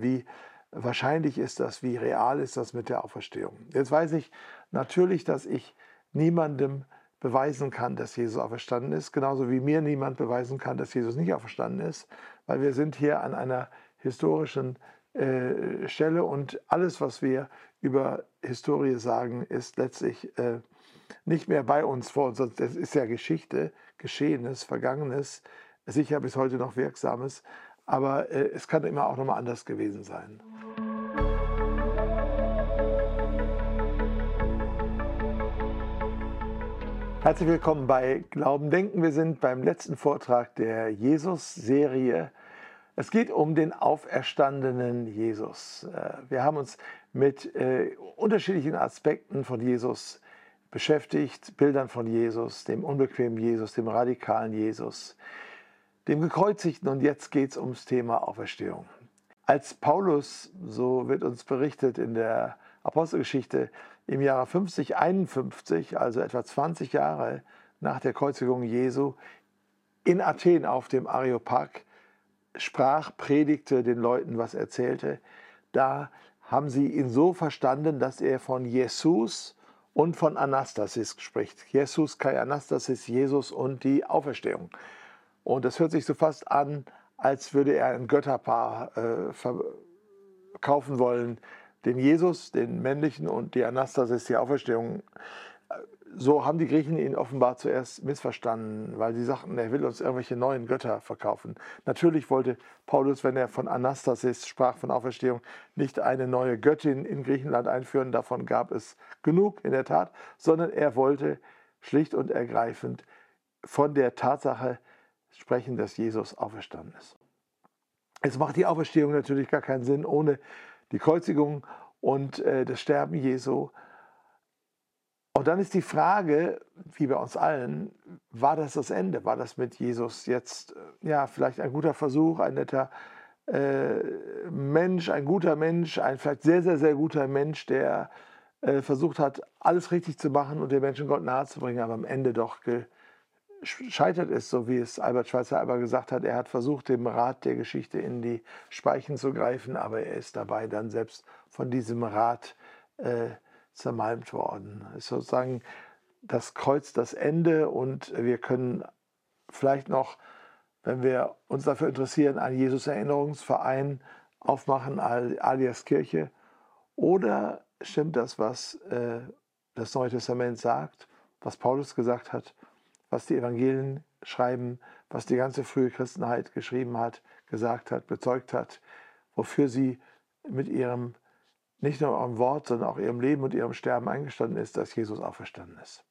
Wie wahrscheinlich ist das, wie real ist das mit der Auferstehung? Jetzt weiß ich natürlich, dass ich niemandem beweisen kann, dass Jesus auferstanden ist, genauso wie mir niemand beweisen kann, dass Jesus nicht auferstanden ist, weil wir sind hier an einer historischen äh, Stelle und alles, was wir über Historie sagen, ist letztlich äh, nicht mehr bei uns vor uns. Das ist ja Geschichte, Geschehenes, Vergangenes, sicher bis heute noch Wirksames, aber äh, es kann immer auch nochmal anders gewesen sein. Herzlich willkommen bei Glauben Denken. Wir sind beim letzten Vortrag der Jesus-Serie. Es geht um den auferstandenen Jesus. Äh, wir haben uns mit äh, unterschiedlichen Aspekten von Jesus beschäftigt, Bildern von Jesus, dem unbequemen Jesus, dem radikalen Jesus, dem gekreuzigten und jetzt geht es ums Thema Auferstehung. Als Paulus, so wird uns berichtet in der Apostelgeschichte, im Jahre 50, 51, also etwa 20 Jahre nach der Kreuzigung Jesu, in Athen auf dem Areopag sprach, predigte, den Leuten was erzählte, da haben sie ihn so verstanden, dass er von Jesus und von Anastasis spricht. Jesus, Kai Anastasis, Jesus und die Auferstehung. Und das hört sich so fast an, als würde er ein Götterpaar äh, verkaufen wollen. Den Jesus, den männlichen und die Anastasis, die Auferstehung. So haben die Griechen ihn offenbar zuerst missverstanden, weil sie sagten, er will uns irgendwelche neuen Götter verkaufen. Natürlich wollte Paulus, wenn er von Anastasis sprach, von Auferstehung, nicht eine neue Göttin in Griechenland einführen, davon gab es genug in der Tat, sondern er wollte schlicht und ergreifend von der Tatsache sprechen, dass Jesus auferstanden ist. Es macht die Auferstehung natürlich gar keinen Sinn ohne die Kreuzigung und äh, das Sterben Jesu. Und dann ist die Frage, wie bei uns allen, war das das Ende? War das mit Jesus jetzt äh, ja vielleicht ein guter Versuch, ein netter äh, Mensch, ein guter Mensch, ein vielleicht sehr, sehr, sehr guter Mensch, der äh, versucht hat, alles richtig zu machen und den Menschen Gott nahezubringen, aber am Ende doch ge scheitert es, so wie es Albert Schweitzer aber gesagt hat, er hat versucht, dem Rat der Geschichte in die Speichen zu greifen, aber er ist dabei dann selbst von diesem Rat äh, zermalmt worden. Es ist sozusagen das Kreuz das Ende und wir können vielleicht noch, wenn wir uns dafür interessieren, einen Jesus-Erinnerungsverein aufmachen, alias Kirche. Oder stimmt das, was äh, das Neue Testament sagt, was Paulus gesagt hat? Was die Evangelien schreiben, was die ganze frühe Christenheit geschrieben hat, gesagt hat, bezeugt hat, wofür sie mit ihrem, nicht nur ihrem Wort, sondern auch ihrem Leben und ihrem Sterben eingestanden ist, dass Jesus auferstanden ist.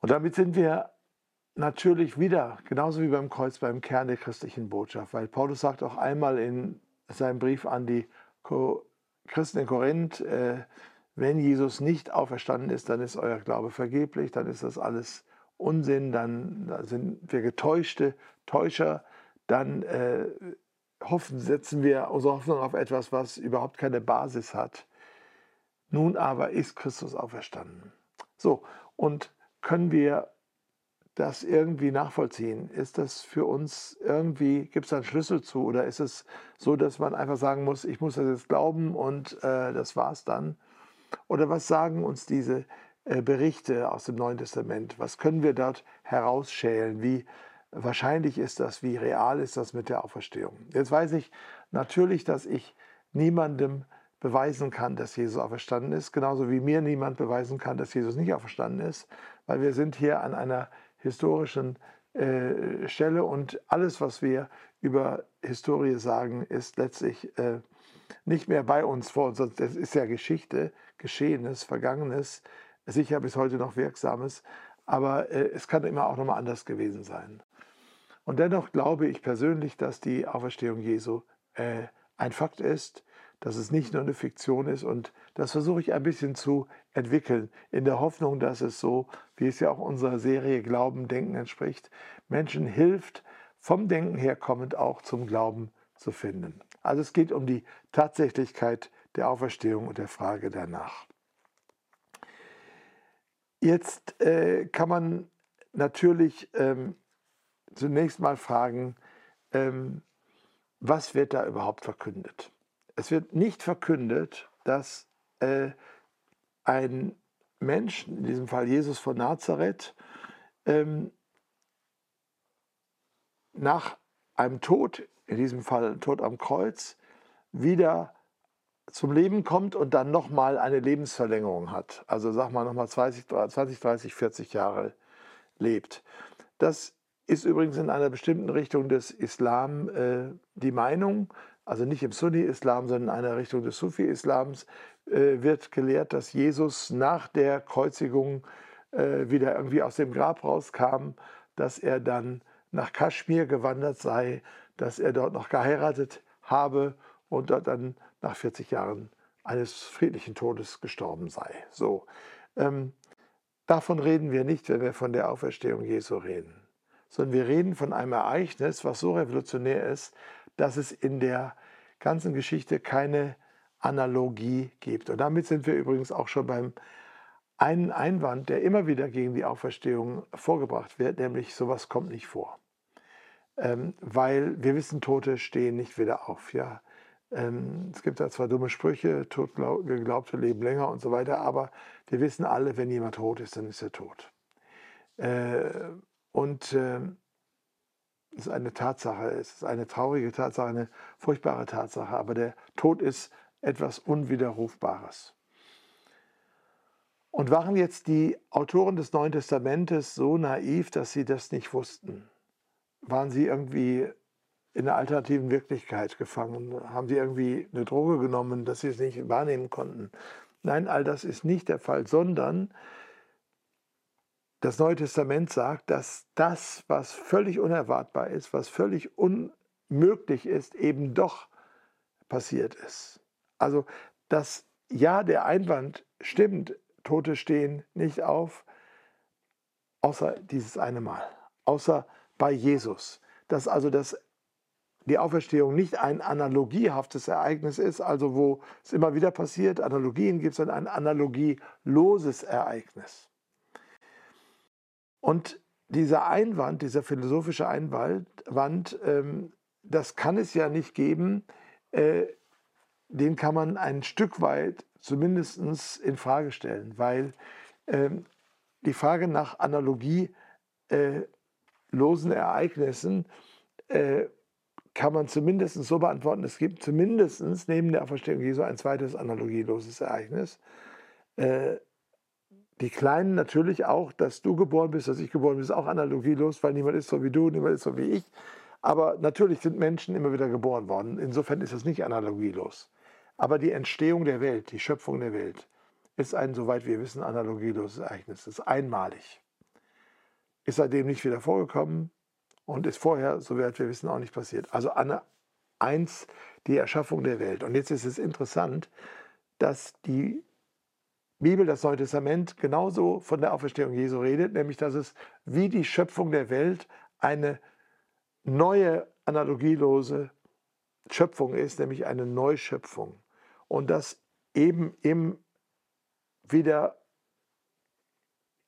Und damit sind wir natürlich wieder, genauso wie beim Kreuz, beim Kern der christlichen Botschaft, weil Paulus sagt auch einmal in seinem Brief an die Christen in Korinth, äh, wenn Jesus nicht auferstanden ist, dann ist euer Glaube vergeblich, dann ist das alles Unsinn, dann sind wir getäuschte Täuscher, dann äh, hoffen, setzen wir unsere Hoffnung auf etwas, was überhaupt keine Basis hat. Nun aber ist Christus auferstanden. So, und können wir das irgendwie nachvollziehen? Ist das für uns irgendwie, gibt es da einen Schlüssel zu? Oder ist es so, dass man einfach sagen muss, ich muss das jetzt glauben und äh, das war's dann? Oder was sagen uns diese äh, Berichte aus dem Neuen Testament? Was können wir dort herausschälen? Wie wahrscheinlich ist das? Wie real ist das mit der Auferstehung? Jetzt weiß ich natürlich, dass ich niemandem beweisen kann, dass Jesus auferstanden ist, genauso wie mir niemand beweisen kann, dass Jesus nicht auferstanden ist, weil wir sind hier an einer historischen äh, Stelle und alles, was wir über Historie sagen, ist letztlich äh, nicht mehr bei uns vor uns. Das ist ja Geschichte, Geschehenes, Vergangenes, sicher bis heute noch Wirksames, aber äh, es kann immer auch nochmal anders gewesen sein. Und dennoch glaube ich persönlich, dass die Auferstehung Jesu äh, ein Fakt ist, dass es nicht nur eine Fiktion ist und das versuche ich ein bisschen zu entwickeln, in der Hoffnung, dass es so, wie es ja auch unserer Serie Glauben, Denken entspricht, Menschen hilft, vom Denken her kommend auch zum Glauben zu finden. Also es geht um die Tatsächlichkeit der Auferstehung und der Frage danach. Jetzt äh, kann man natürlich ähm, zunächst mal fragen, ähm, was wird da überhaupt verkündet? Es wird nicht verkündet, dass äh, ein Mensch, in diesem Fall Jesus von Nazareth, ähm, nach einem Tod, in diesem Fall Tod am Kreuz, wieder zum Leben kommt und dann nochmal eine Lebensverlängerung hat. Also sag mal nochmal 20, 20, 30, 40 Jahre lebt. Das ist übrigens in einer bestimmten Richtung des Islam äh, die Meinung, also nicht im Sunni-Islam, sondern in einer Richtung des Sufi-Islams, äh, wird gelehrt, dass Jesus nach der Kreuzigung äh, wieder irgendwie aus dem Grab rauskam, dass er dann nach Kaschmir gewandert sei, dass er dort noch geheiratet habe und dort dann nach 40 Jahren eines friedlichen Todes gestorben sei. So, ähm, davon reden wir nicht, wenn wir von der Auferstehung Jesu reden, sondern wir reden von einem Ereignis, was so revolutionär ist, dass es in der ganzen Geschichte keine Analogie gibt. Und damit sind wir übrigens auch schon beim einen Einwand, der immer wieder gegen die Auferstehung vorgebracht wird, nämlich sowas kommt nicht vor. Ähm, weil wir wissen, Tote stehen nicht wieder auf. Ja? Ähm, es gibt da zwar dumme Sprüche, Totgeglaubte leben länger und so weiter, aber wir wissen alle, wenn jemand tot ist, dann ist er tot. Äh, und äh, es ist eine Tatsache, es ist eine traurige Tatsache, eine furchtbare Tatsache, aber der Tod ist etwas Unwiderrufbares. Und waren jetzt die Autoren des Neuen Testamentes so naiv, dass sie das nicht wussten? Waren sie irgendwie in einer alternativen Wirklichkeit gefangen? Haben sie irgendwie eine Droge genommen, dass sie es nicht wahrnehmen konnten? Nein, all das ist nicht der Fall, sondern das Neue Testament sagt, dass das, was völlig unerwartbar ist, was völlig unmöglich ist, eben doch passiert ist. Also dass ja, der Einwand stimmt, Tote stehen nicht auf, außer dieses eine Mal, außer bei Jesus. Dass also das die Auferstehung nicht ein analogiehaftes Ereignis ist, also wo es immer wieder passiert, Analogien gibt, sondern ein analogieloses Ereignis. Und dieser Einwand, dieser philosophische Einwand, ähm, das kann es ja nicht geben, äh, den kann man ein Stück weit zumindest in Frage stellen, weil ähm, die Frage nach analogielosen äh, Ereignissen äh, kann man zumindest so beantworten, es gibt zumindest neben der Auferstehung Jesu ein zweites analogieloses Ereignis. Äh, die Kleinen natürlich auch, dass du geboren bist, dass ich geboren bin, ist auch analogielos, weil niemand ist so wie du, niemand ist so wie ich. Aber natürlich sind Menschen immer wieder geboren worden. Insofern ist es nicht analogielos. Aber die Entstehung der Welt, die Schöpfung der Welt, ist ein, soweit wir wissen, analogieloses Ereignis. Das ist einmalig. Ist seitdem nicht wieder vorgekommen, und ist vorher, soweit wir wissen, auch nicht passiert. Also Anne 1, die Erschaffung der Welt. Und jetzt ist es interessant, dass die Bibel, das Neue Testament, genauso von der Auferstehung Jesu redet, nämlich dass es wie die Schöpfung der Welt eine neue, analogielose Schöpfung ist, nämlich eine Neuschöpfung. Und dass eben im wieder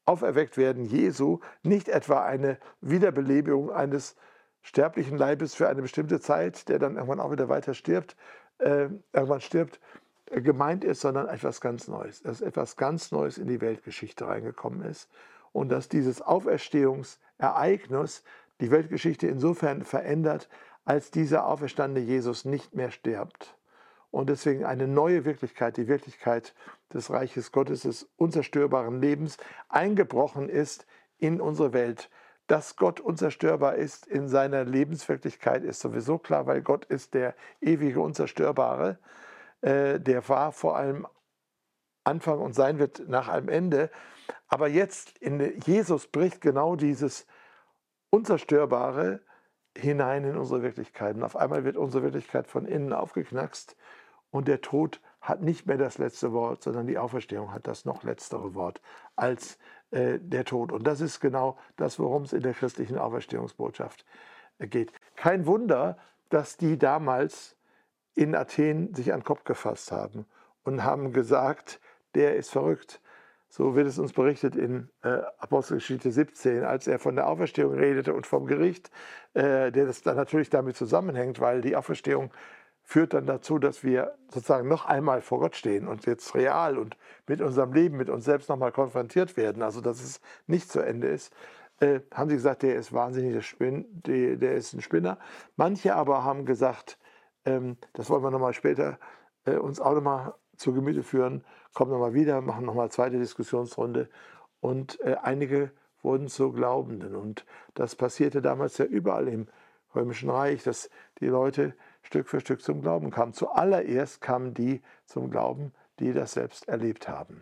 Auferwecktwerden Jesu nicht etwa eine Wiederbelebung eines sterblichen Leibes für eine bestimmte Zeit, der dann irgendwann auch wieder weiter stirbt, äh, irgendwann stirbt, äh, gemeint ist, sondern etwas ganz Neues. Dass etwas ganz Neues in die Weltgeschichte reingekommen ist und dass dieses Auferstehungsereignis die Weltgeschichte insofern verändert, als dieser auferstandene Jesus nicht mehr stirbt und deswegen eine neue Wirklichkeit, die Wirklichkeit des Reiches Gottes, des unzerstörbaren Lebens, eingebrochen ist in unsere Welt. Dass Gott unzerstörbar ist in seiner Lebenswirklichkeit, ist sowieso klar, weil Gott ist der ewige Unzerstörbare. Äh, der war vor allem Anfang und sein wird nach einem Ende. Aber jetzt in Jesus bricht genau dieses Unzerstörbare hinein in unsere Wirklichkeit. Und auf einmal wird unsere Wirklichkeit von innen aufgeknackst und der Tod hat nicht mehr das letzte Wort, sondern die Auferstehung hat das noch letztere Wort als äh, der Tod. Und das ist genau das, worum es in der christlichen Auferstehungsbotschaft äh, geht. Kein Wunder, dass die damals in Athen sich an den Kopf gefasst haben und haben gesagt, der ist verrückt. So wird es uns berichtet in äh, Apostelgeschichte 17, als er von der Auferstehung redete und vom Gericht, äh, der das dann natürlich damit zusammenhängt, weil die Auferstehung führt dann dazu, dass wir sozusagen noch einmal vor Gott stehen und jetzt real und mit unserem Leben, mit uns selbst nochmal konfrontiert werden, also dass es nicht zu Ende ist, äh, haben sie gesagt, der ist wahnsinnig, der, Spin, der, der, ist ein Spinner. Manche aber haben gesagt, ähm, das wollen wir nochmal später äh, uns auch nochmal zu Gemüte führen, kommen nochmal wieder, machen nochmal zweite Diskussionsrunde und äh, einige wurden zu Glaubenden. Und das passierte damals ja überall im Römischen Reich, dass die Leute Stück für Stück zum Glauben kamen. Zuallererst kamen die zum Glauben, die das selbst erlebt haben.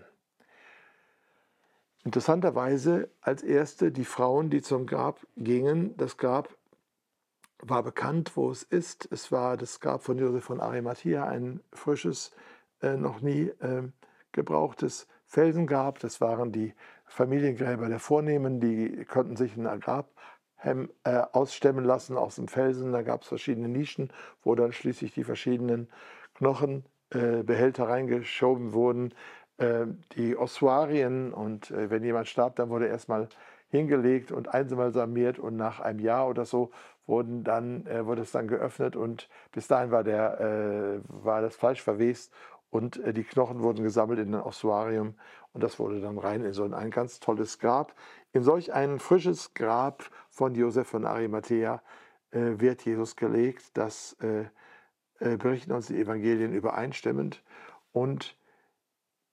Interessanterweise als erste die Frauen, die zum Grab gingen. Das Grab war bekannt, wo es ist. Es war das Grab von Josef von Arimathea, ein frisches, äh, noch nie äh, gebrauchtes Felsengrab. Das waren die Familiengräber der Vornehmen, die konnten sich ein Grab ausstemmen lassen aus dem Felsen. Da gab es verschiedene Nischen, wo dann schließlich die verschiedenen Knochenbehälter äh, reingeschoben wurden. Äh, die Ossuarien und äh, wenn jemand starb, dann wurde erstmal hingelegt und einbalsamiert und nach einem Jahr oder so wurden dann, äh, wurde es dann geöffnet und bis dahin war, der, äh, war das Fleisch verwest und äh, die Knochen wurden gesammelt in ein Ossuarium und das wurde dann rein in so ein, ganz tolles Grab. In solch ein frisches Grab von Josef von Arimathea äh, wird Jesus gelegt. Das äh, äh, berichten uns die Evangelien übereinstimmend. Und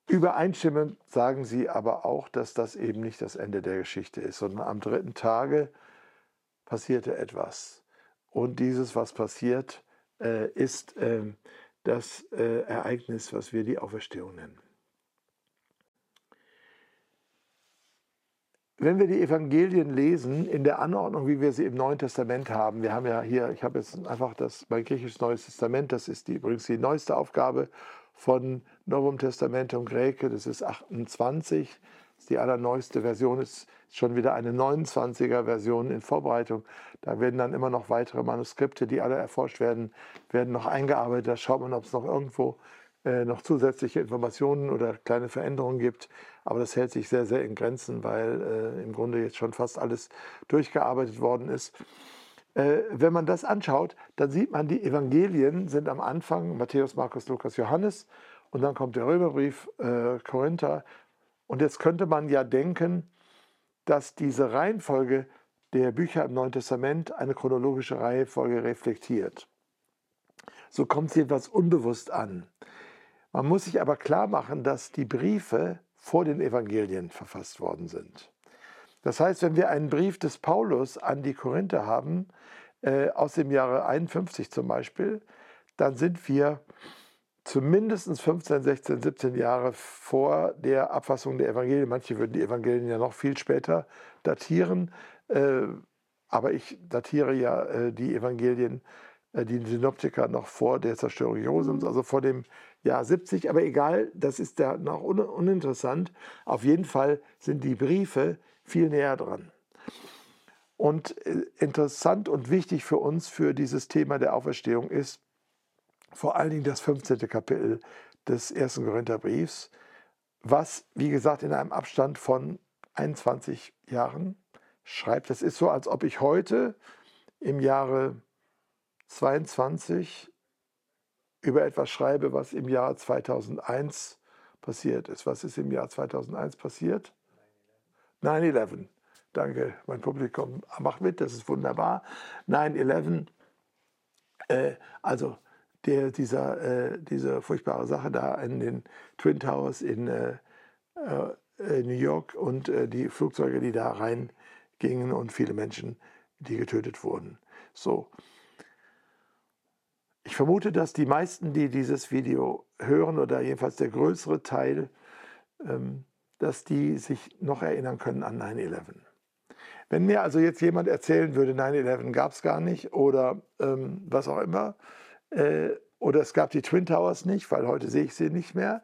übereinstimmend sagen sie aber auch, dass das eben nicht das Ende der Geschichte ist, sondern am dritten Tage passierte etwas. Und dieses, was passiert, äh, ist ähm, das äh, Ereignis, was wir die Auferstehung nennen. Wenn wir die Evangelien lesen, in der Anordnung, wie wir sie im Neuen Testament haben, wir haben ja hier, ich habe jetzt einfach das, mein griechisches Neues Testament, das ist die, übrigens die neueste Aufgabe von Novum Testamentum Graece, das ist 28, das ist die allerneueste Version, ist schon wieder eine 29er Version in Vorbereitung. Da werden dann immer noch weitere Manuskripte, die alle erforscht werden, werden noch eingearbeitet. Da schaut man, ob es noch irgendwo äh, noch zusätzliche Informationen oder kleine Veränderungen gibt. Aber das hält sich sehr, sehr in Grenzen, weil äh, im Grunde jetzt schon fast alles durchgearbeitet worden ist. Äh, wenn man das anschaut, dann sieht man, die Evangelien sind am Anfang Matthäus, Markus, Lukas, Johannes und dann kommt der Römerbrief, äh, Korinther. Und jetzt könnte man ja denken, dass diese Reihenfolge der Bücher im Neuen Testament eine chronologische Reihenfolge reflektiert. So kommt es jedenfalls unbewusst an. Man muss sich aber klar machen, dass die Briefe vor den Evangelien verfasst worden sind. Das heißt, wenn wir einen Brief des Paulus an die Korinther haben, äh, aus dem Jahre 51 zum Beispiel, dann sind wir zumindest 15, 16, 17 Jahre vor der Abfassung der Evangelien. Manche würden die Evangelien ja noch viel später datieren, äh, aber ich datiere ja äh, die Evangelien, äh, die Synoptiker noch vor der Zerstörung Jerusalems, also vor dem ja, 70, aber egal, das ist ja noch un uninteressant. Auf jeden Fall sind die Briefe viel näher dran. Und interessant und wichtig für uns für dieses Thema der Auferstehung ist vor allen Dingen das 15. Kapitel des ersten Korintherbriefs, was, wie gesagt, in einem Abstand von 21 Jahren schreibt. Das ist so, als ob ich heute im Jahre 22 über etwas schreibe, was im Jahr 2001 passiert ist. Was ist im Jahr 2001 passiert? 9-11. Danke, mein Publikum macht mit, das ist wunderbar. 9-11, äh, also der, dieser, äh, diese furchtbare Sache da in den Twin Towers in äh, äh New York und äh, die Flugzeuge, die da reingingen und viele Menschen, die getötet wurden. So, ich vermute, dass die meisten, die dieses Video hören, oder jedenfalls der größere Teil, ähm, dass die sich noch erinnern können an 9-11. Wenn mir also jetzt jemand erzählen würde, 9-11 gab es gar nicht oder ähm, was auch immer, äh, oder es gab die Twin Towers nicht, weil heute sehe ich sie nicht mehr,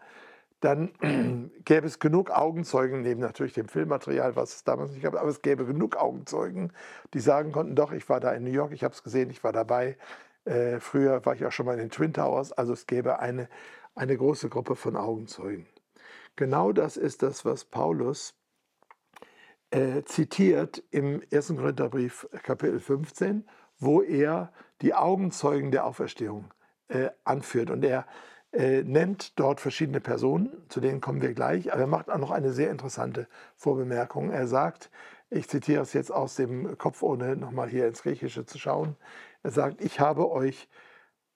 dann gäbe es genug Augenzeugen, neben natürlich dem Filmmaterial, was es damals nicht gab, aber es gäbe genug Augenzeugen, die sagen konnten, doch, ich war da in New York, ich habe es gesehen, ich war dabei, äh, früher war ich auch schon mal in den Twin Towers, also es gäbe eine, eine große Gruppe von Augenzeugen. genau das ist das, was Paulus äh, zitiert im 1. Korintherbrief Kapitel 15, wo er die Augenzeugen der Auferstehung äh, anführt. Und er äh, nennt dort verschiedene Personen, zu denen kommen wir gleich, aber er macht auch noch eine sehr interessante Vorbemerkung. Er sagt, ich zitiere es jetzt aus dem Kopf, ohne nochmal hier ins Griechische zu schauen, er sagt, ich habe euch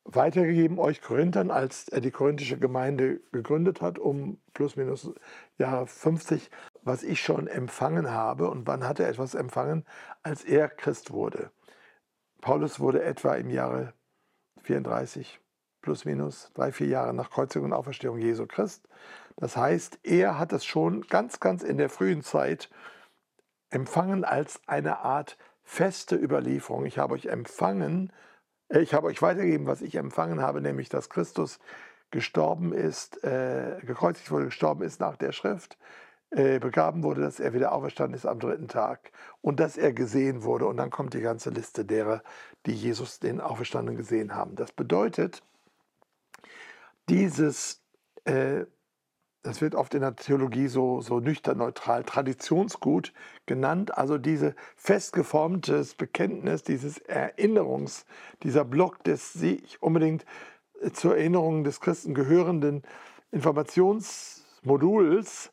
weitergegeben, euch Korinthern, als er die korinthische Gemeinde gegründet hat, um plus minus Jahre 50, was ich schon empfangen habe. Und wann hat er etwas empfangen? Als er Christ wurde. Paulus wurde etwa im Jahre 34, plus minus, drei, vier Jahre nach Kreuzigung und Auferstehung Jesu Christ. Das heißt, er hat es schon ganz, ganz in der frühen Zeit empfangen als eine Art feste Überlieferung. Ich habe euch empfangen, äh, ich habe euch weitergegeben, was ich empfangen habe, nämlich dass Christus gestorben ist, äh, gekreuzigt wurde, gestorben ist nach der Schrift, äh, begraben wurde, dass er wieder auferstanden ist am dritten Tag und dass er gesehen wurde. Und dann kommt die ganze Liste derer, die Jesus den Auferstandenen gesehen haben. Das bedeutet, dieses äh, das wird oft in der Theologie so, so nüchtern neutral Traditionsgut genannt, also diese festgeformtes Bekenntnis, dieses Erinnerungs, dieser Block des sich unbedingt zur Erinnerung des Christen gehörenden Informationsmoduls,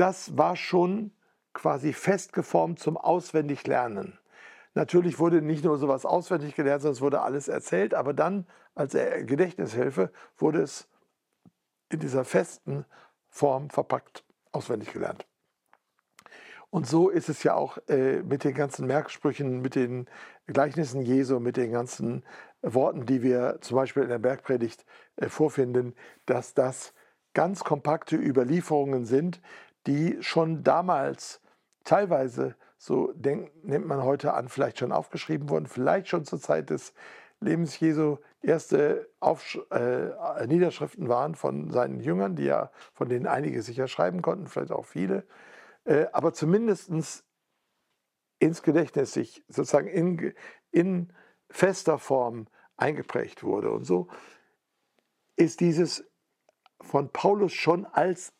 das war schon quasi festgeformt zum Auswendiglernen. Natürlich wurde nicht nur sowas auswendig gelernt, sondern es wurde alles erzählt, aber dann als Gedächtnishilfe wurde es in dieser festen Form verpackt, auswendig gelernt. Und so ist es ja auch äh, mit den ganzen Merksprüchen, mit den Gleichnissen Jesu, mit den ganzen Worten, die wir zum Beispiel in der Bergpredigt äh, vorfinden, dass das ganz kompakte Überlieferungen sind, die schon damals teilweise, so denkt, nimmt man heute an, vielleicht schon aufgeschrieben wurden, vielleicht schon zur Zeit des Lebens Jesu erste Aufsch äh, Niederschriften waren von seinen Jüngern, die ja, von denen einige sicher schreiben konnten, vielleicht auch viele, äh, aber zumindest ins Gedächtnis sich sozusagen in, in fester Form eingeprägt wurde. Und so ist dieses von Paulus schon als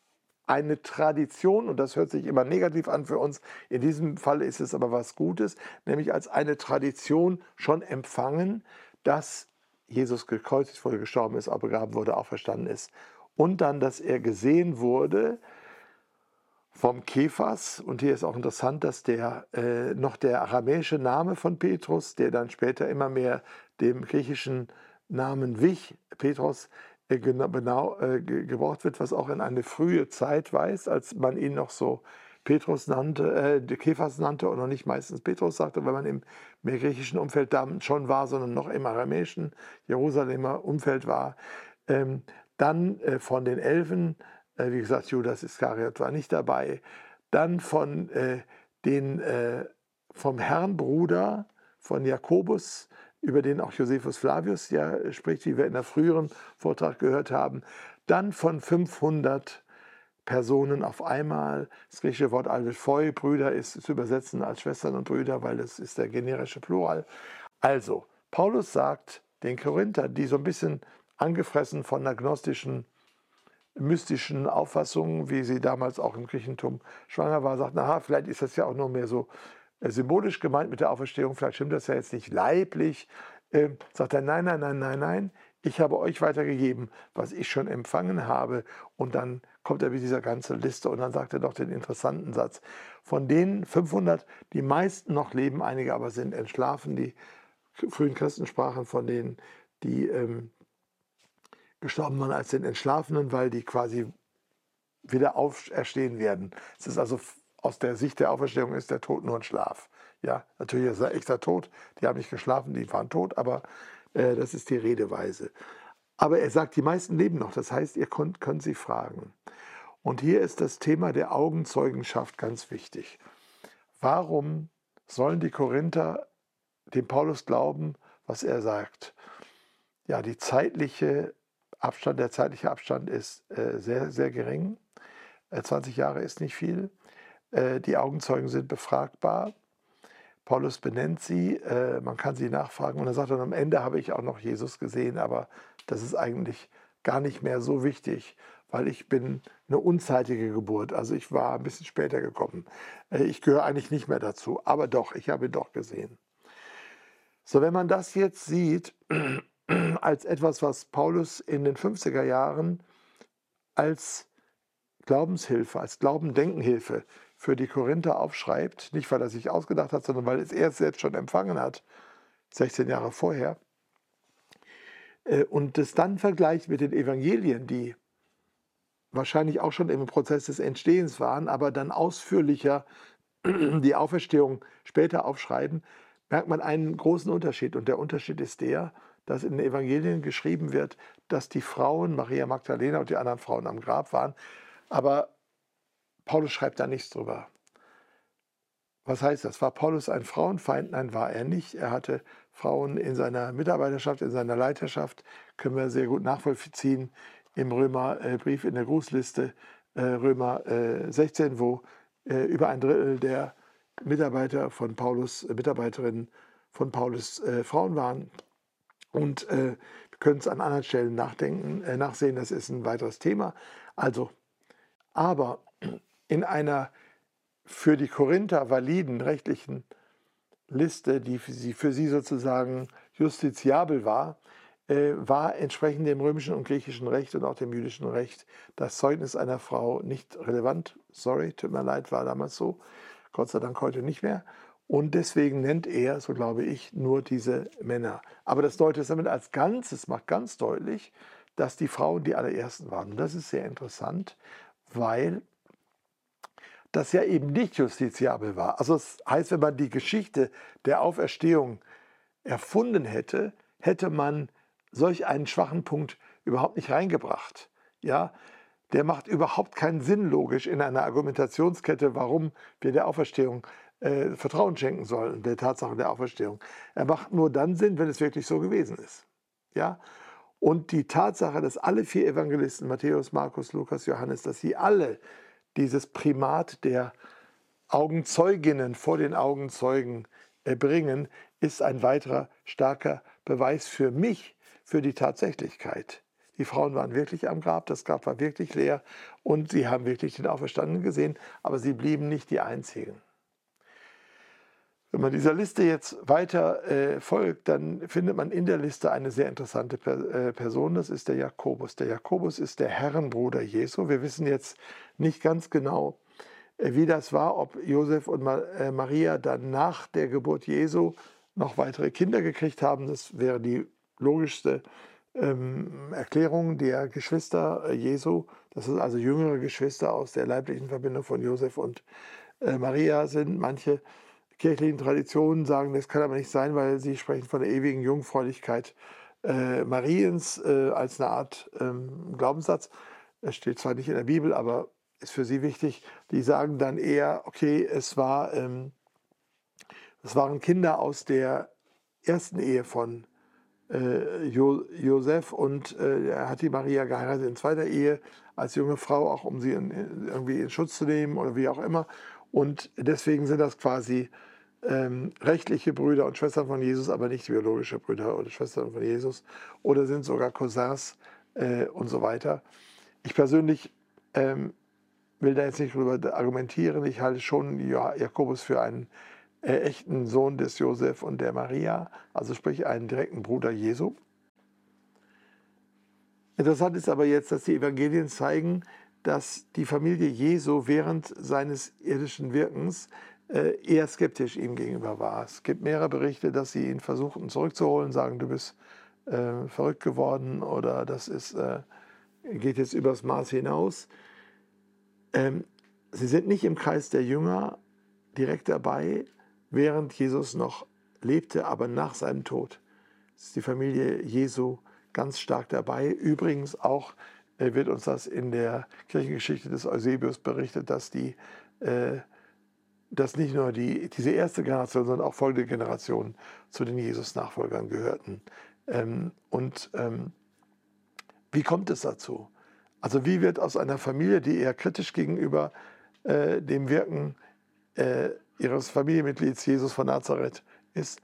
eine Tradition, und das hört sich immer negativ an für uns, in diesem Fall ist es aber was Gutes, nämlich als eine Tradition schon empfangen, dass Jesus gekreuzigt wurde, gestorben ist, auch begraben wurde, auferstanden ist. Und dann, dass er gesehen wurde vom Kephas. Und hier ist auch interessant, dass der äh, noch der aramäische Name von Petrus, der dann später immer mehr dem griechischen Namen wich, Petrus, genau, gebraucht wird, was auch in eine frühe Zeit weist, als man ihn noch so Petrus nannte, äh, Kephas nannte und noch nicht meistens Petrus sagte, weil man im mehr griechischen Umfeld da schon war, sondern noch im aramäischen Jerusalemer Umfeld war. Ähm, dann äh, von den Elfen, äh, wie gesagt, Judas Iskariot war nicht dabei. Dann von äh, den, äh, vom Herrnbruder von Jakobus, über den auch Josephus Flavius ja spricht, wie wir in der früheren Vortrag gehört haben. Dann von 500 Personen auf einmal. Das griechische Wort Alvephoi, Brüder, ist zu übersetzen als Schwestern und Brüder, weil es ist der generische Plural. Also, Paulus sagt den Korinther, die so ein bisschen angefressen von einer gnostischen, mystischen Auffassung, wie sie damals auch im Griechentum schwanger war, sagt, naja, vielleicht ist das ja auch nur mehr so äh, symbolisch gemeint mit der Auferstehung, vielleicht stimmt das ja jetzt nicht leiblich. Äh, sagt er, nein, nein, nein, nein, nein, ich habe euch weitergegeben, was ich schon empfangen habe. Und dann kommt er mit dieser ganzen Liste und dann sagt er doch den interessanten Satz. Von den 500, die meisten noch leben, einige aber sind entschlafen. Die frühen Christen sprachen von denen, die ähm, gestorben waren als den Entschlafenen, weil die quasi wieder auferstehen werden. Es ist also aus der Sicht der Auferstehung ist der Tod nur ein Schlaf. Ja, natürlich ist er echter Tod. Die haben nicht geschlafen, die waren tot, aber äh, das ist die Redeweise. Aber er sagt, die meisten leben noch. Das heißt, ihr könnt, könnt sie fragen. Und hier ist das Thema der Augenzeugenschaft ganz wichtig. Warum sollen die Korinther dem Paulus glauben, was er sagt? Ja, die zeitliche Abstand, der zeitliche Abstand ist äh, sehr, sehr gering. Äh, 20 Jahre ist nicht viel. Äh, die Augenzeugen sind befragbar. Paulus benennt sie, äh, man kann sie nachfragen und er sagt dann, am Ende habe ich auch noch Jesus gesehen, aber das ist eigentlich gar nicht mehr so wichtig, weil ich bin eine unzeitige Geburt. Also ich war ein bisschen später gekommen. Äh, ich gehöre eigentlich nicht mehr dazu, aber doch, ich habe ihn doch gesehen. So, wenn man das jetzt sieht als etwas, was Paulus in den 50er Jahren als Glaubenshilfe, als Glaubendenkenhilfe für die Korinther aufschreibt, nicht weil er sich ausgedacht hat, sondern weil er es selbst schon empfangen hat, 16 Jahre vorher, äh, und das dann vergleicht mit den Evangelien, die wahrscheinlich auch schon im Prozess des Entstehens waren, aber dann ausführlicher die Auferstehung später aufschreiben, merkt man einen großen Unterschied. Und der Unterschied ist der, dass in den Evangelien geschrieben wird, dass die Frauen, Maria Magdalena und die anderen Frauen am Grab waren. Aber Paulus schreibt da nichts drüber. Was heißt das? War Paulus ein Frauenfeind? Nein, war er nicht. Er hatte Frauen in seiner Mitarbeiterschaft, in seiner Leiterschaft, können wir sehr gut nachvollziehen im Römerbrief in der Grußliste äh, Römer 16, äh, wo äh, über ein Drittel der Mitarbeiter von Paulus, Mitarbeiterinnen von Paulus Frauen waren. Und wir können es an anderen Stellen nachdenken, nachsehen, das ist ein weiteres Thema. Also, aber in einer für die Korinther validen rechtlichen Liste, die für sie, für sie sozusagen justiziabel war, äh, war entsprechend dem römischen und griechischen Recht und auch dem jüdischen Recht das Zeugnis einer Frau nicht relevant. Sorry, tut mir leid, war damals so. Gott sei Dank heute nicht mehr. Und deswegen nennt er, so glaube ich, nur diese Männer. Aber das Neue Testament als Ganzes macht ganz deutlich, dass die Frauen die allerersten waren. Und das ist sehr interessant, weil das ja eben nicht justiziabel war. Also das heißt, wenn man die Geschichte der Auferstehung erfunden hätte, hätte man solch einen schwachen Punkt überhaupt nicht reingebracht. Ja, der macht überhaupt keinen Sinn logisch in einer Argumentationskette, warum wir der Auferstehung äh, Vertrauen schenken sollen, der Tatsache der Auferstehung. Er macht nur dann Sinn, wenn es wirklich so gewesen ist. Ja, und die Tatsache, dass alle vier Evangelisten, Matthäus, Markus, Lukas, Johannes, dass sie alle dieses Primat der Augenzeuginnen vor den Augenzeugen erbringen, ist ein weiterer starker Beweis für mich, für die Tatsächlichkeit. Die Frauen waren wirklich am Grab, das Grab war wirklich leer und sie haben wirklich den Auferstandenen gesehen, aber sie blieben nicht die Einzigen. Wenn man dieser Liste jetzt weiter äh, folgt, dann findet man in der Liste eine sehr interessante per äh, Person, das ist der Jakobus. Der Jakobus ist der Herrenbruder Jesu. Wir wissen jetzt nicht ganz genau, äh, wie das war, ob Josef und Ma äh, Maria dann nach der Geburt Jesu noch weitere Kinder gekriegt haben. Das wäre die logischste ähm, Erklärung der Geschwister äh, Jesu. Das sind also jüngere Geschwister aus der leiblichen Verbindung von Josef und äh, Maria sind. Manche kirchlichen Traditionen sagen, das kann aber nicht sein, weil sie sprechen von der ewigen Jungfräulichkeit äh, Mariens äh, als eine Art ähm, Glaubenssatz. Es steht zwar nicht in der Bibel, aber ist für sie wichtig. Die sagen dann eher, okay, es, war, ähm, es waren Kinder aus der ersten Ehe von äh, jo Josef und äh, er hat die Maria geheiratet in zweiter Ehe als junge Frau, auch um sie in, irgendwie in Schutz zu nehmen oder wie auch immer. Und deswegen sind das quasi ähm, rechtliche Brüder und Schwestern von Jesus, aber nicht biologische Brüder oder Schwestern von Jesus oder sind sogar Cousins äh, und so weiter. Ich persönlich ähm, will da jetzt nicht drüber argumentieren. Ich halte schon Jakobus für einen äh, echten Sohn des Josef und der Maria, also sprich einen direkten Bruder Jesu. Interessant ist aber jetzt, dass die Evangelien zeigen, dass die Familie Jesu während seines irdischen Wirkens eher skeptisch ihm gegenüber war. Es gibt mehrere Berichte, dass sie ihn versuchten zurückzuholen, sagen, du bist äh, verrückt geworden oder das ist, äh, geht jetzt übers Maß hinaus. Ähm, sie sind nicht im Kreis der Jünger direkt dabei, während Jesus noch lebte, aber nach seinem Tod ist die Familie Jesu ganz stark dabei. Übrigens auch äh, wird uns das in der Kirchengeschichte des Eusebius berichtet, dass die äh, dass nicht nur die, diese erste Generation, sondern auch folgende Generationen zu den Jesus-Nachfolgern gehörten. Ähm, und ähm, wie kommt es dazu? Also wie wird aus einer Familie, die eher kritisch gegenüber äh, dem Wirken äh, ihres Familienmitglieds Jesus von Nazareth ist,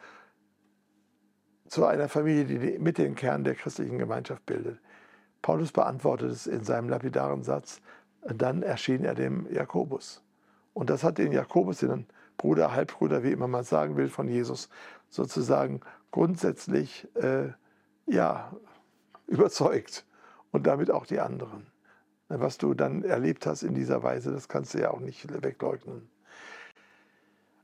zu einer Familie, die mit den Kern der christlichen Gemeinschaft bildet? Paulus beantwortet es in seinem lapidaren Satz, dann erschien er dem Jakobus. Und das hat den Jakobus, den Bruder, Halbbruder, wie immer man sagen will, von Jesus, sozusagen grundsätzlich äh, ja, überzeugt und damit auch die anderen. Was du dann erlebt hast in dieser Weise, das kannst du ja auch nicht wegleugnen.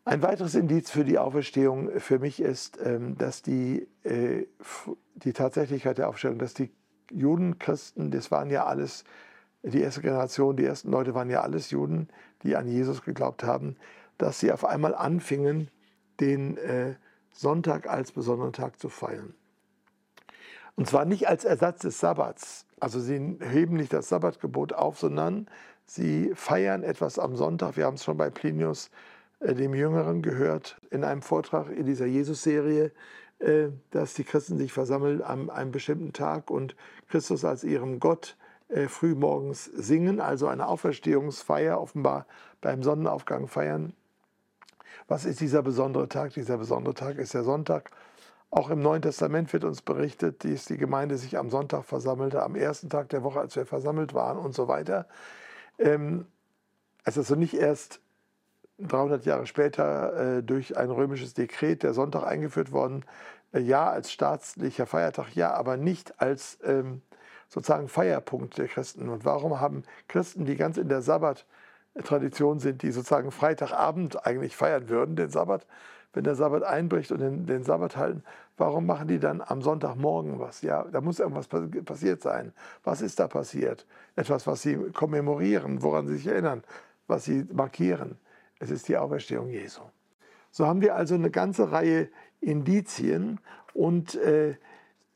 Ein weiteres Indiz für die Auferstehung für mich ist, ähm, dass die, äh, die Tatsächlichkeit der Auferstehung, dass die Juden, Christen, das waren ja alles, die erste Generation, die ersten Leute waren ja alles Juden, die an Jesus geglaubt haben, dass sie auf einmal anfingen, den äh, Sonntag als besonderen Tag zu feiern. Und zwar nicht als Ersatz des Sabbats. Also sie heben nicht das Sabbatgebot auf, sondern sie feiern etwas am Sonntag. Wir haben es schon bei Plinius, äh, dem Jüngeren, gehört in einem Vortrag in dieser Jesus-Serie, äh, dass die Christen sich versammeln an einem bestimmten Tag und Christus als ihrem Gott äh, frühmorgens singen, also eine Auferstehungsfeier offenbar beim Sonnenaufgang feiern. Was ist dieser besondere Tag? Dieser besondere Tag ist der Sonntag. Auch im Neuen Testament wird uns berichtet, dass die Gemeinde sich am Sonntag versammelte, am ersten Tag der Woche, als wir versammelt waren und so weiter. Ähm, es ist also nicht erst 300 Jahre später äh, durch ein römisches Dekret der Sonntag eingeführt worden. Äh, ja, als staatlicher Feiertag, ja, aber nicht als ähm, sozusagen Feierpunkt der Christen. Und warum haben Christen, die ganz in der Sabbat-Tradition sind, die sozusagen Freitagabend eigentlich feiern würden, den Sabbat, wenn der Sabbat einbricht und den, den Sabbat halten, warum machen die dann am Sonntagmorgen was? Ja, da muss irgendwas passiert sein. Was ist da passiert? Etwas, was sie kommemorieren, woran sie sich erinnern, was sie markieren. Es ist die Auferstehung Jesu. So haben wir also eine ganze Reihe Indizien und äh,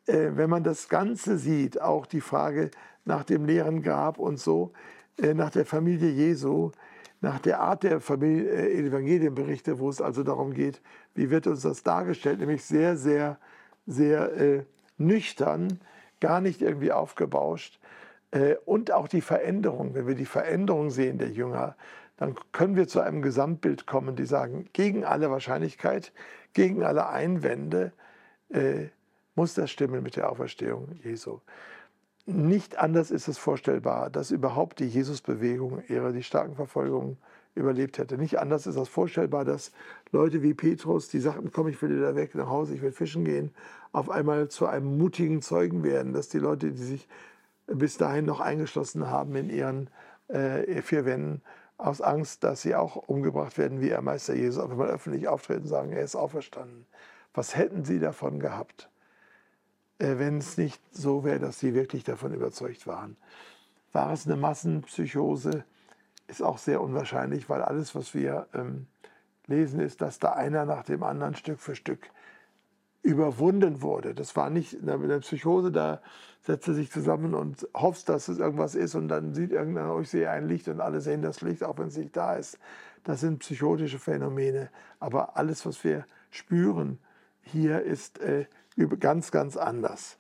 wenn man das Ganze sieht, auch die Frage nach dem leeren Grab und so, äh, nach der Familie Jesu, nach der Art der Familie, äh, Evangelienberichte, wo es also darum geht, wie wird uns das dargestellt, nämlich sehr, sehr, sehr äh, nüchtern, gar nicht irgendwie aufgebauscht. Äh, und auch die Veränderung, wenn wir die Veränderung sehen der Jünger, dann können wir zu einem Gesamtbild kommen, die sagen, gegen alle Wahrscheinlichkeit, gegen alle Einwände, äh, muss das stimmen mit der Auferstehung Jesu. Nicht anders ist es vorstellbar, dass überhaupt die Jesusbewegung ihre die starken Verfolgungen überlebt hätte. Nicht anders ist es vorstellbar, dass Leute wie Petrus, die sagten, komm, ich will wieder weg nach Hause, ich will fischen gehen, auf einmal zu einem mutigen Zeugen werden, dass die Leute, die sich bis dahin noch eingeschlossen haben in ihren äh, vier Wänden, aus Angst, dass sie auch umgebracht werden wie ihr Meister Jesus, auf einmal öffentlich auftreten und sagen, er ist auferstanden. Was hätten sie davon gehabt? Äh, wenn es nicht so wäre, dass sie wirklich davon überzeugt waren. War es eine Massenpsychose? Ist auch sehr unwahrscheinlich, weil alles, was wir ähm, lesen, ist, dass da einer nach dem anderen Stück für Stück überwunden wurde. Das war nicht eine Psychose, da setzt er sich zusammen und hofft, dass es irgendwas ist und dann sieht irgendeiner, oh, ich sehe ein Licht und alle sehen das Licht, auch wenn es nicht da ist. Das sind psychotische Phänomene. Aber alles, was wir spüren hier, ist äh, ganz, ganz anders.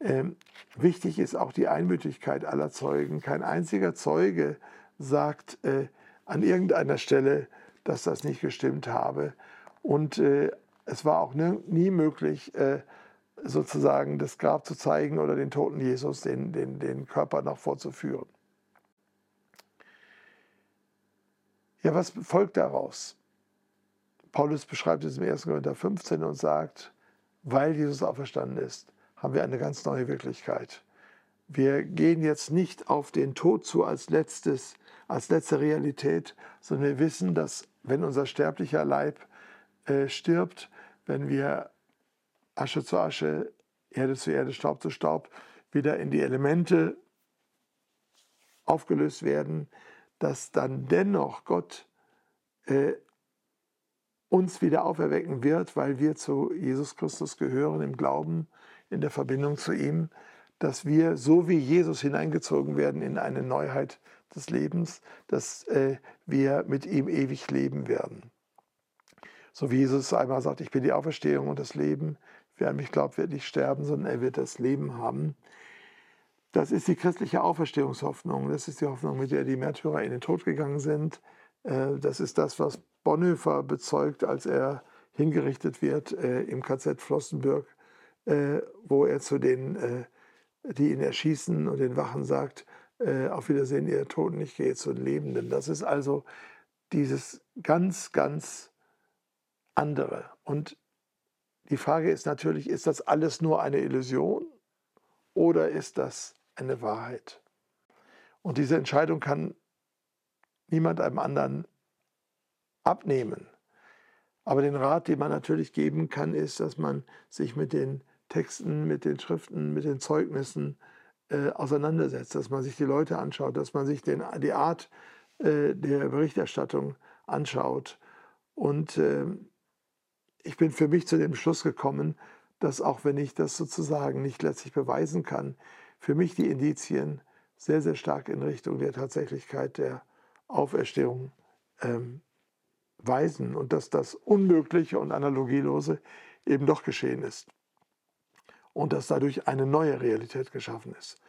Ähm, wichtig ist auch die Einmütigkeit aller Zeugen. Kein einziger Zeuge sagt äh, an irgendeiner Stelle, dass das nicht gestimmt habe. Und äh, es war auch nie, nie möglich, äh, sozusagen das Grab zu zeigen oder den toten Jesus, den, den, den Körper noch vorzuführen. Ja, was folgt daraus? Paulus beschreibt es im 1. Korinther 15 und sagt, weil Jesus auferstanden ist, haben wir eine ganz neue Wirklichkeit. Wir gehen jetzt nicht auf den Tod zu als letztes, als letzte Realität, sondern wir wissen, dass wenn unser sterblicher Leib äh, stirbt, wenn wir Asche zu Asche, Erde zu Erde, Staub zu Staub wieder in die Elemente aufgelöst werden, dass dann dennoch Gott äh, uns wieder auferwecken wird, weil wir zu Jesus Christus gehören im Glauben, in der Verbindung zu ihm, dass wir so wie Jesus hineingezogen werden in eine Neuheit des Lebens, dass äh, wir mit ihm ewig leben werden. So wie Jesus einmal sagt, ich bin die Auferstehung und das Leben. Wer an mich glaubt, wird nicht sterben, sondern er wird das Leben haben. Das ist die christliche Auferstehungshoffnung. Das ist die Hoffnung, mit der die Märtyrer in den Tod gegangen sind. Äh, das ist das, was Bonhoeffer bezeugt, als er hingerichtet wird äh, im KZ Flossenbürg, äh, wo er zu den die ihn erschießen und den Wachen sagt, äh, auf Wiedersehen, ihr Toten, ich gehe zu den Lebenden. Das ist also dieses ganz, ganz andere. Und die Frage ist natürlich, ist das alles nur eine Illusion oder ist das eine Wahrheit? Und diese Entscheidung kann niemand einem anderen abnehmen. Aber den Rat, den man natürlich geben kann, ist, dass man sich mit den Texten, mit den Schriften, mit den Zeugnissen äh, auseinandersetzt, dass man sich die Leute anschaut, dass man sich den, die Art äh, der Berichterstattung anschaut. Und äh, ich bin für mich zu dem Schluss gekommen, dass auch wenn ich das sozusagen nicht letztlich beweisen kann, für mich die Indizien sehr, sehr stark in Richtung der Tatsächlichkeit der Auferstehung ähm, weisen und dass das Unmögliche und Analogielose eben doch geschehen ist. Und dass dadurch eine neue Realität geschaffen ist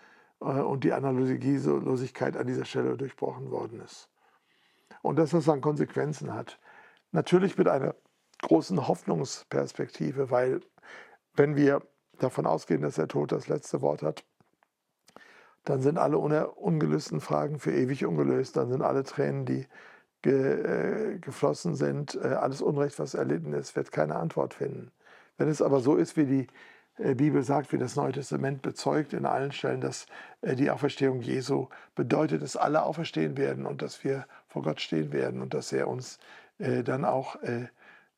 äh, und die Analogielosigkeit an dieser Stelle durchbrochen worden ist. Und dass das dann Konsequenzen hat. Natürlich mit einer großen Hoffnungsperspektive, weil wenn wir davon ausgehen, dass der Tod das letzte Wort hat, dann sind alle ungelösten Fragen für ewig ungelöst, dann sind alle Tränen, die ge, äh, geflossen sind, äh, alles Unrecht, was erlitten ist, wird keine Antwort finden. Wenn es aber so ist, wie die äh, Bibel sagt, wie das Neue Testament bezeugt in allen Stellen, dass äh, die Auferstehung Jesu bedeutet, dass alle auferstehen werden und dass wir vor Gott stehen werden und dass er uns äh, dann auch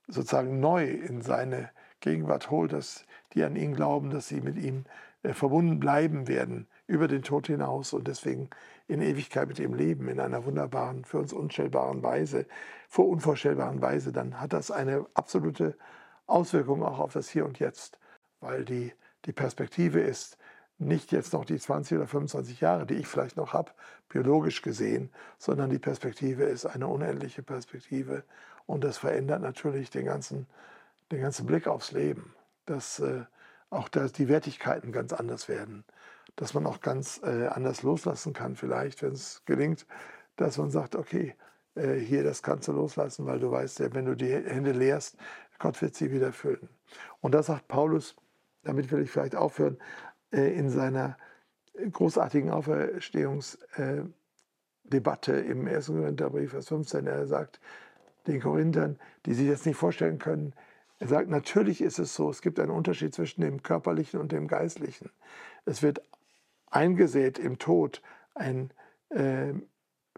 sozusagen neu in seine Gegenwart holt, dass die an ihn glauben, dass sie mit ihm verbunden bleiben werden über den Tod hinaus und deswegen in Ewigkeit mit ihm leben, in einer wunderbaren, für uns unstellbaren Weise, vor unvorstellbaren Weise, dann hat das eine absolute Auswirkung auch auf das Hier und Jetzt, weil die, die Perspektive ist nicht jetzt noch die 20 oder 25 Jahre, die ich vielleicht noch habe, biologisch gesehen, sondern die Perspektive ist eine unendliche Perspektive und das verändert natürlich den ganzen, den ganzen Blick aufs Leben, dass äh, auch dass die Wertigkeiten ganz anders werden dass man auch ganz äh, anders loslassen kann, vielleicht, wenn es gelingt, dass man sagt, okay, äh, hier, das kannst du loslassen, weil du weißt ja, wenn du die Hände leerst, Gott wird sie wieder füllen. Und da sagt Paulus, damit will ich vielleicht aufhören, äh, in seiner großartigen Auferstehungsdebatte im 1. Korintherbrief, Vers 15, er sagt den Korinthern, die sich das nicht vorstellen können, er sagt, natürlich ist es so, es gibt einen Unterschied zwischen dem körperlichen und dem geistlichen. Es wird eingesät im Tod ein äh,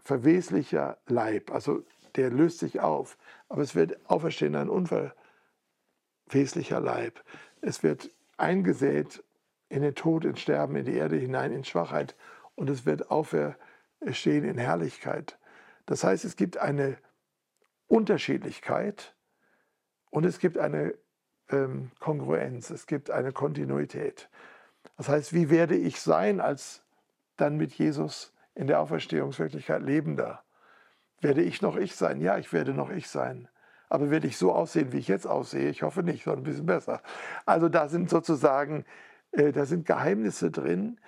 verweslicher Leib, also der löst sich auf, aber es wird auferstehen ein unverweslicher Leib. Es wird eingesät in den Tod, ins Sterben, in die Erde hinein, in Schwachheit und es wird auferstehen in Herrlichkeit. Das heißt, es gibt eine Unterschiedlichkeit und es gibt eine ähm, Kongruenz, es gibt eine Kontinuität. Das heißt, wie werde ich sein als dann mit Jesus in der Auferstehungswirklichkeit Lebender? Werde ich noch ich sein? Ja, ich werde noch ich sein. Aber werde ich so aussehen, wie ich jetzt aussehe? Ich hoffe nicht, sondern ein bisschen besser. Also da sind sozusagen, äh, da sind Geheimnisse drin.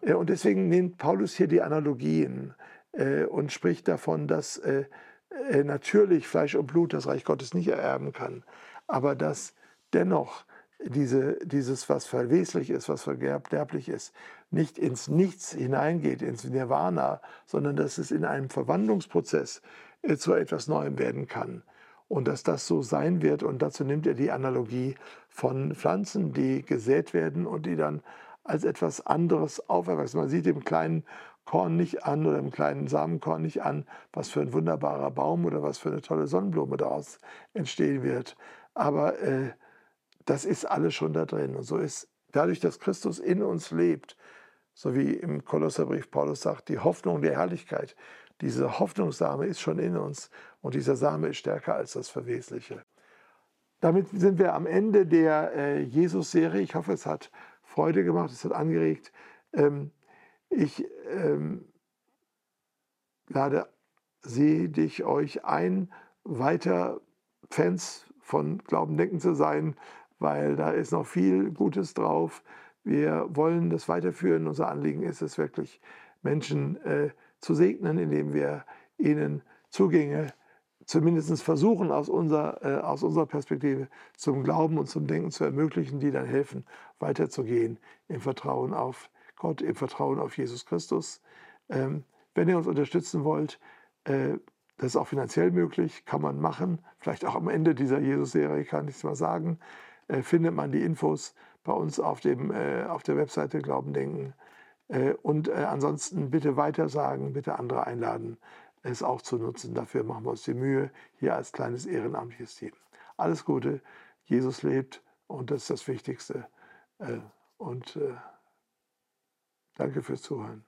Äh, und deswegen nimmt Paulus hier die Analogien äh, und spricht davon, dass äh, äh, natürlich Fleisch und Blut das Reich Gottes nicht ererben kann, aber dass dennoch diese, dieses, was verweslich ist, was verderblich ist, nicht ins Nichts hineingeht, ins Nirvana, sondern dass es in einem Verwandlungsprozess äh, zu etwas Neuem werden kann. Und dass das so sein wird. Und dazu nimmt er die Analogie von Pflanzen, die gesät werden und die dann als etwas anderes auferwachsen. Man sieht dem kleinen Korn nicht an oder dem kleinen Samenkorn nicht an, was für ein wunderbarer Baum oder was für eine tolle Sonnenblume daraus entstehen wird. Aber äh, das ist alles schon da drin. Und so ist dadurch, dass Christus in uns lebt, so wie im Kolosserbrief Paulus sagt, die Hoffnung der Herrlichkeit, diese Hoffnungssame ist schon in uns und dieser Same ist stärker als das Verwesliche. Damit sind wir am Ende der äh, Jesus-Serie. Ich hoffe, es hat Freude gemacht, es hat angeregt. Ähm, ich ähm, lade Sie, dich, euch ein, weiter Fans von Glauben denken zu sein, weil da ist noch viel Gutes drauf. Wir wollen das weiterführen. Unser Anliegen ist es wirklich, Menschen äh, zu segnen, indem wir ihnen Zugänge zumindest versuchen, aus unserer, äh, aus unserer Perspektive zum Glauben und zum Denken zu ermöglichen, die dann helfen, weiterzugehen im Vertrauen auf Gott im Vertrauen auf Jesus Christus. Ähm, wenn ihr uns unterstützen wollt, äh, das ist auch finanziell möglich, kann man machen. Vielleicht auch am Ende dieser Jesus-Serie kann ich es mal sagen. Äh, findet man die Infos bei uns auf, dem, äh, auf der Webseite Glauben denken. Äh, und ansonsten bitte weitersagen, bitte andere einladen, es auch zu nutzen. Dafür machen wir uns die Mühe, hier als kleines ehrenamtliches Team. Alles Gute, Jesus lebt und das ist das Wichtigste. Und danke fürs Zuhören.